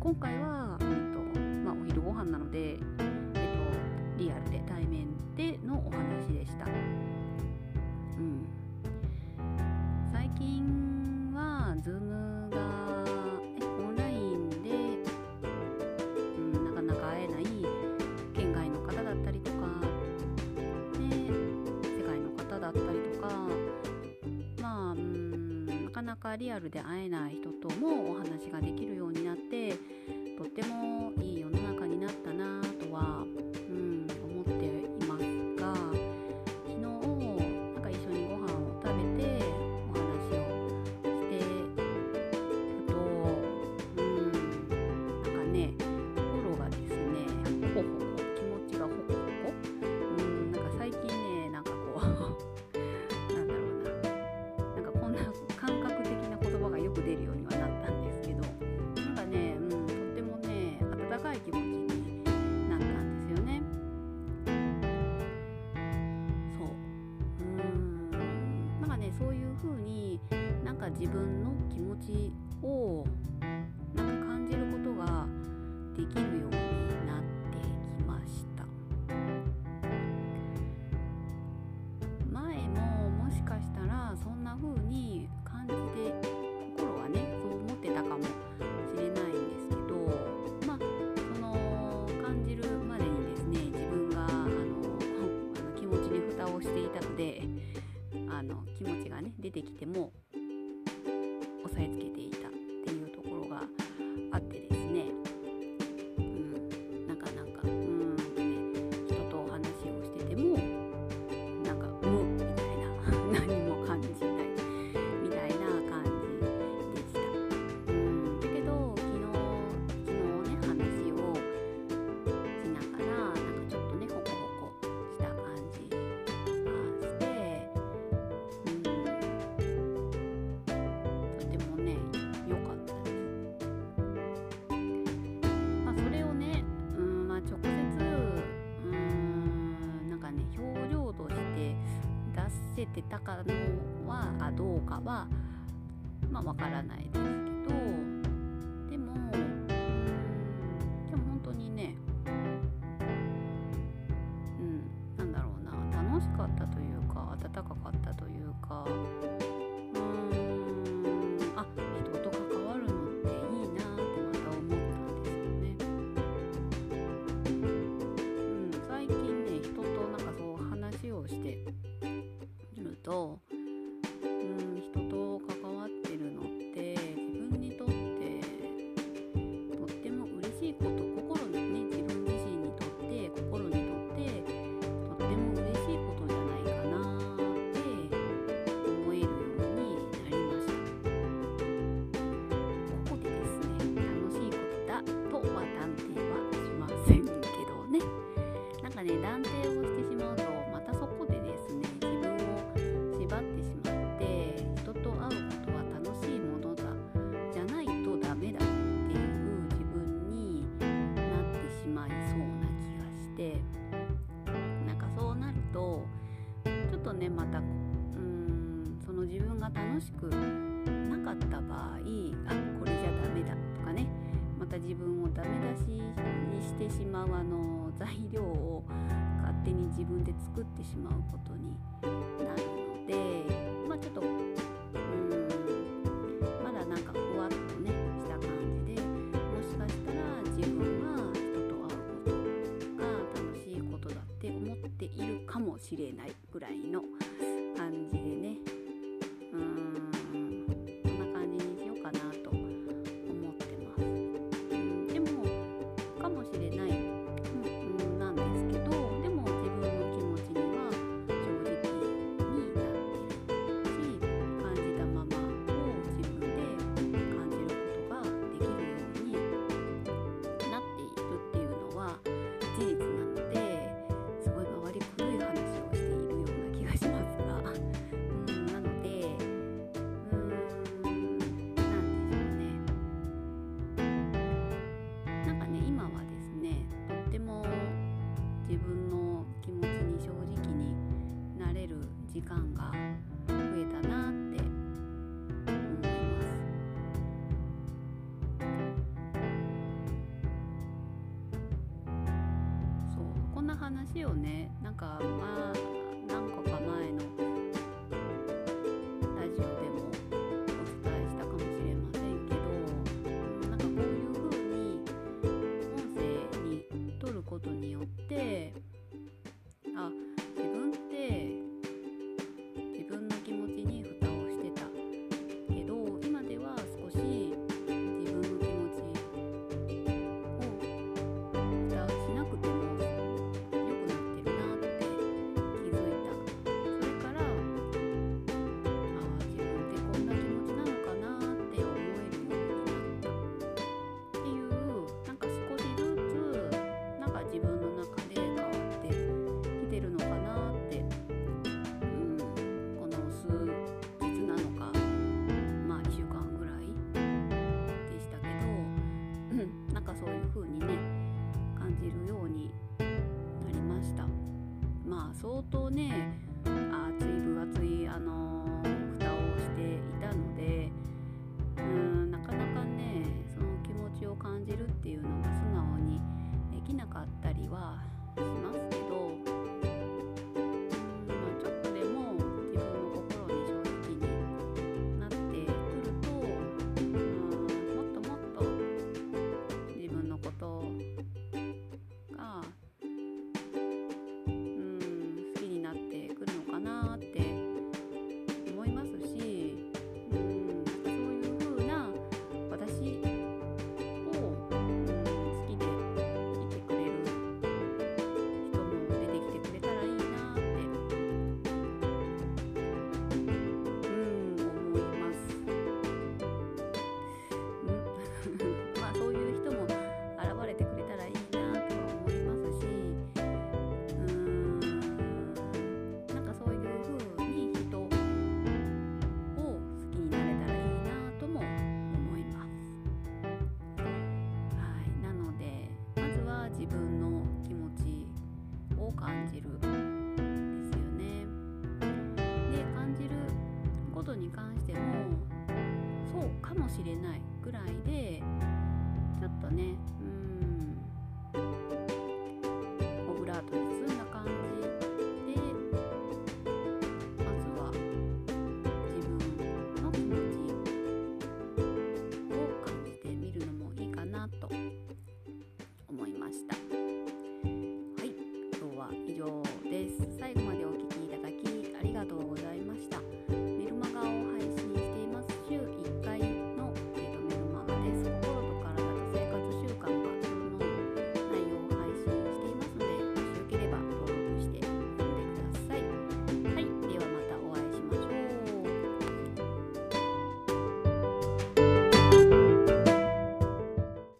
今回はなかリアルで会えない人ともお話ができるようになってとってもいい世の中になったなとは自分の気持ちをなんか感じることができるようになってきました。前ももしかしたらそんな風に感じて心はねそう思ってたかもしれないんですけどまあその感じるまでにですね自分があの あの気持ちに蓋をしていたのであの気持ちがね出てきてもせてたかのはどうかはまあ分からないですけど。嗯。ダメ出しにしてしまうあの材料を勝手に自分で作ってしまうことになるのでまあちょっとうんまだなんかふわっとねした感じでもしかしたら自分は人と会うことが楽しいことだって思っているかもしれないぐらいの感じでね。時間が増えたなって思います。そうこんな話をねなんかまあ何個か前のなんかそういう風にね感じるようになりました。まあ相当ね熱い分厚いあのー、蓋をしていたのでうーんなかなかねその気持ちを感じるっていうのが素直にできなかったりはします。分の気持ちを感じるですよね。で感じることに関してもそうかもしれないぐらいでちょっとねうん Gracias.